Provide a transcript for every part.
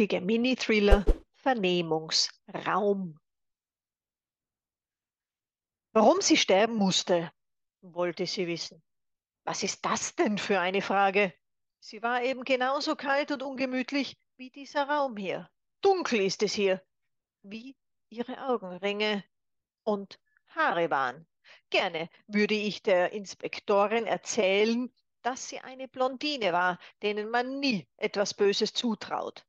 heutige Mini-Thriller Vernehmungsraum. Warum sie sterben musste, wollte sie wissen. Was ist das denn für eine Frage? Sie war eben genauso kalt und ungemütlich wie dieser Raum hier. Dunkel ist es hier, wie ihre Augenringe und Haare waren. Gerne würde ich der Inspektorin erzählen, dass sie eine Blondine war, denen man nie etwas Böses zutraut.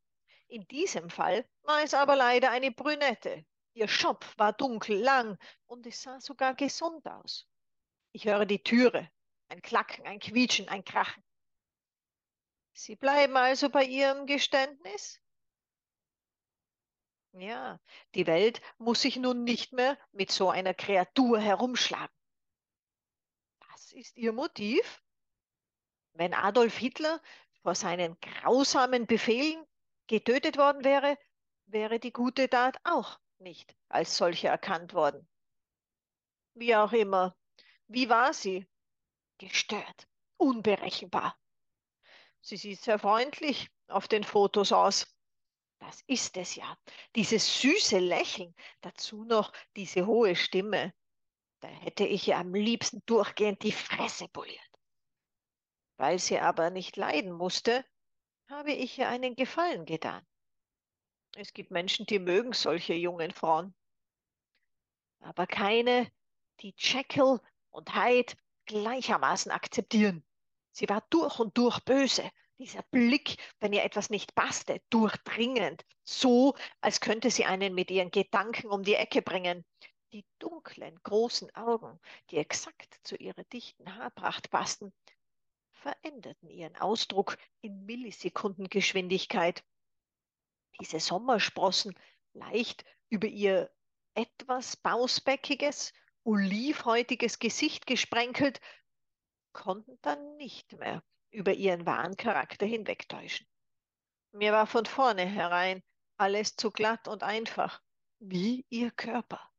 In diesem Fall war es aber leider eine Brünette. Ihr Schopf war dunkel, lang und es sah sogar gesund aus. Ich höre die Türe, ein Klacken, ein Quietschen, ein Krachen. Sie bleiben also bei Ihrem Geständnis? Ja, die Welt muss sich nun nicht mehr mit so einer Kreatur herumschlagen. Was ist Ihr Motiv? Wenn Adolf Hitler vor seinen grausamen Befehlen getötet worden wäre, wäre die gute Tat auch nicht als solche erkannt worden. Wie auch immer, wie war sie? Gestört, unberechenbar. Sie sieht sehr freundlich auf den Fotos aus. Das ist es ja. Dieses süße Lächeln, dazu noch diese hohe Stimme. Da hätte ich ihr am liebsten durchgehend die Fresse poliert. Weil sie aber nicht leiden musste, habe ich ihr einen Gefallen getan. Es gibt Menschen, die mögen solche jungen Frauen. Aber keine, die Jekyll und Hyde gleichermaßen akzeptieren. Sie war durch und durch böse. Dieser Blick, wenn ihr etwas nicht passte, durchdringend, so, als könnte sie einen mit ihren Gedanken um die Ecke bringen. Die dunklen, großen Augen, die exakt zu ihrer dichten Haarpracht passten, veränderten ihren Ausdruck in Millisekundengeschwindigkeit diese Sommersprossen leicht über ihr etwas bausbäckiges, olivhäutiges Gesicht gesprenkelt, konnten dann nicht mehr über ihren wahren Charakter hinwegtäuschen. Mir war von vornherein alles zu glatt und einfach, wie ihr Körper.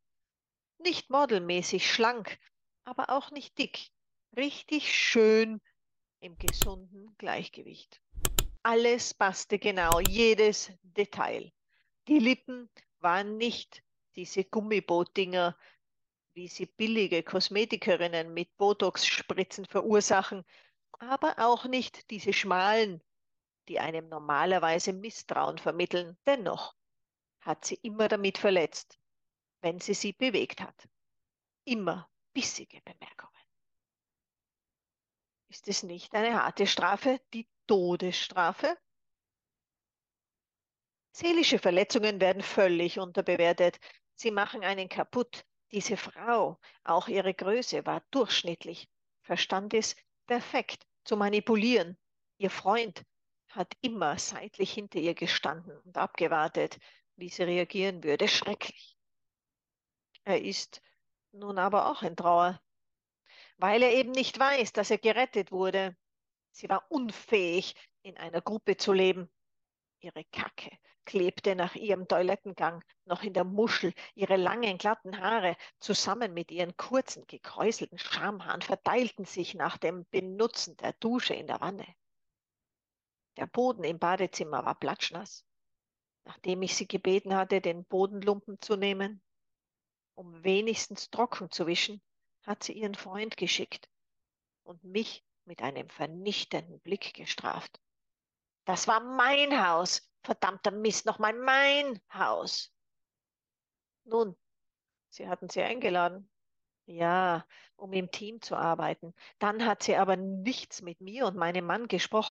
Nicht modelmäßig schlank, aber auch nicht dick, richtig schön im gesunden Gleichgewicht. Alles passte genau, jedes Detail. Die Lippen waren nicht diese Gummibootdinger, wie sie billige Kosmetikerinnen mit Botox-Spritzen verursachen, aber auch nicht diese schmalen, die einem normalerweise Misstrauen vermitteln. Dennoch hat sie immer damit verletzt, wenn sie sie bewegt hat. Immer bissige Bemerkungen. Ist es nicht eine harte Strafe, die Todesstrafe? Seelische Verletzungen werden völlig unterbewertet. Sie machen einen kaputt. Diese Frau, auch ihre Größe war durchschnittlich, verstand es perfekt zu manipulieren. Ihr Freund hat immer seitlich hinter ihr gestanden und abgewartet, wie sie reagieren würde. Schrecklich. Er ist nun aber auch in Trauer, weil er eben nicht weiß, dass er gerettet wurde. Sie war unfähig, in einer Gruppe zu leben. Ihre Kacke klebte nach ihrem Toilettengang noch in der Muschel. Ihre langen, glatten Haare zusammen mit ihren kurzen, gekräuselten Schamhaaren verteilten sich nach dem Benutzen der Dusche in der Wanne. Der Boden im Badezimmer war platschnass. Nachdem ich sie gebeten hatte, den Bodenlumpen zu nehmen, um wenigstens trocken zu wischen, hat sie ihren Freund geschickt und mich mit einem vernichtenden Blick gestraft. Das war mein Haus. Verdammter Mist, nochmal mein Haus. Nun, Sie hatten sie eingeladen. Ja, um im Team zu arbeiten. Dann hat sie aber nichts mit mir und meinem Mann gesprochen.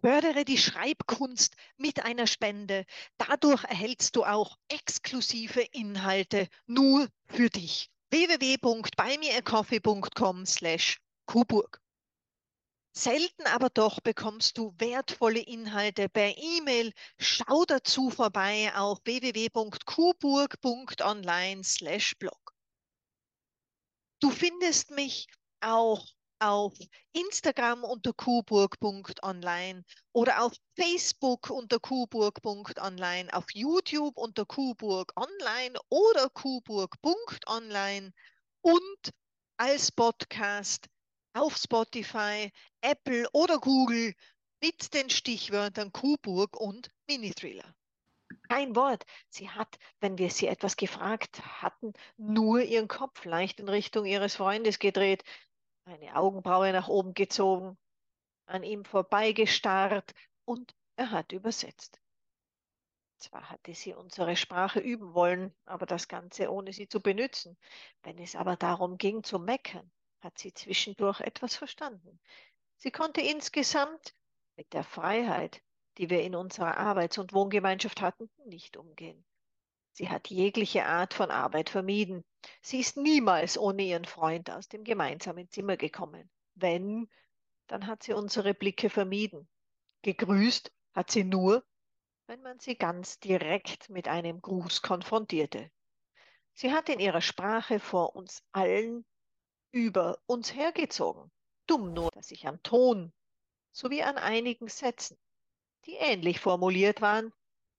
Fördere die Schreibkunst mit einer Spende. Dadurch erhältst du auch exklusive Inhalte nur für dich. www.buymeacoffee.com slash Kuburg. Selten aber doch bekommst du wertvolle Inhalte per E-Mail. Schau dazu vorbei auf www.kuburg.online/blog. Du findest mich auch auf Instagram unter kuburg.online oder auf Facebook unter kuburg.online, auf YouTube unter kuburg online oder kuburg.online und als Podcast auf Spotify, Apple oder Google mit den Stichwörtern Kuhburg und Mini-Thriller. Kein Wort. Sie hat, wenn wir sie etwas gefragt hatten, nur ihren Kopf leicht in Richtung ihres Freundes gedreht, eine Augenbraue nach oben gezogen, an ihm vorbeigestarrt und er hat übersetzt. Zwar hatte sie unsere Sprache üben wollen, aber das Ganze ohne sie zu benützen. Wenn es aber darum ging zu meckern, hat sie zwischendurch etwas verstanden. Sie konnte insgesamt mit der Freiheit, die wir in unserer Arbeits- und Wohngemeinschaft hatten, nicht umgehen. Sie hat jegliche Art von Arbeit vermieden. Sie ist niemals ohne ihren Freund aus dem gemeinsamen Zimmer gekommen. Wenn, dann hat sie unsere Blicke vermieden. Gegrüßt hat sie nur, wenn man sie ganz direkt mit einem Gruß konfrontierte. Sie hat in ihrer Sprache vor uns allen über uns hergezogen. Dumm nur, dass ich am Ton sowie an einigen Sätzen, die ähnlich formuliert waren,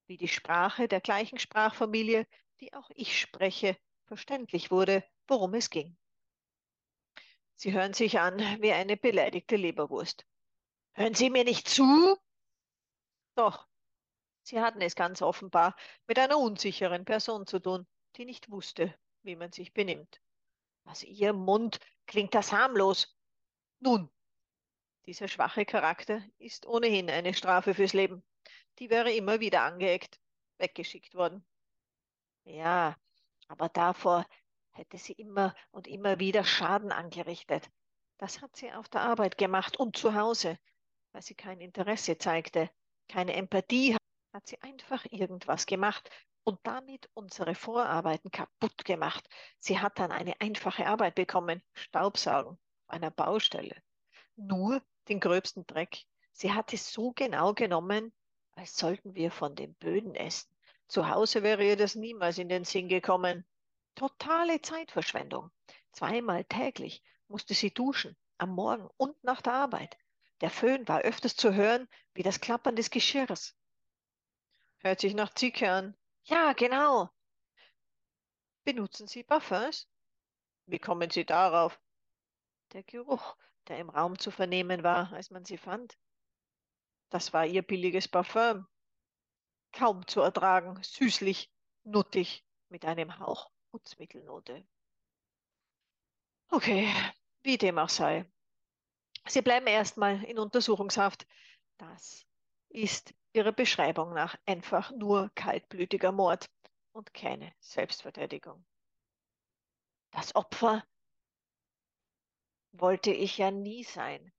wie die Sprache der gleichen Sprachfamilie, die auch ich spreche, verständlich wurde, worum es ging. Sie hören sich an wie eine beleidigte Leberwurst. Hören Sie mir nicht zu? Doch, Sie hatten es ganz offenbar mit einer unsicheren Person zu tun, die nicht wusste, wie man sich benimmt. Aus ihrem Mund klingt das harmlos. Nun, dieser schwache Charakter ist ohnehin eine Strafe fürs Leben. Die wäre immer wieder angeeckt, weggeschickt worden. Ja, aber davor hätte sie immer und immer wieder Schaden angerichtet. Das hat sie auf der Arbeit gemacht und zu Hause, weil sie kein Interesse zeigte, keine Empathie hat sie einfach irgendwas gemacht und damit unsere Vorarbeiten kaputt gemacht. Sie hat dann eine einfache Arbeit bekommen, Staubsaugen auf einer Baustelle. Nur den gröbsten Dreck. Sie hat es so genau genommen, als sollten wir von den Böden essen. Zu Hause wäre ihr das niemals in den Sinn gekommen. Totale Zeitverschwendung. Zweimal täglich musste sie duschen, am Morgen und nach der Arbeit. Der Föhn war öfters zu hören wie das Klappern des Geschirrs. Hört sich nach Zicke an. Ja, genau. Benutzen Sie Parfums? Wie kommen Sie darauf? Der Geruch, der im Raum zu vernehmen war, als man sie fand. Das war ihr billiges Parfüm. Kaum zu ertragen, süßlich, nuttig, mit einem Hauch Putzmittelnote. Okay, wie dem auch sei. Sie bleiben erstmal in Untersuchungshaft. Das ist Ihrer Beschreibung nach einfach nur kaltblütiger Mord und keine Selbstverteidigung. Das Opfer wollte ich ja nie sein.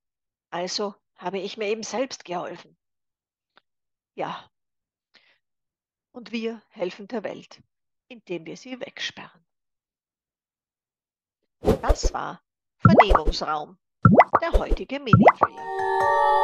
Also habe ich mir eben selbst geholfen. Ja. Und wir helfen der Welt, indem wir sie wegsperren. Das war Vernehmungsraum, der heutige Mini-Thriller.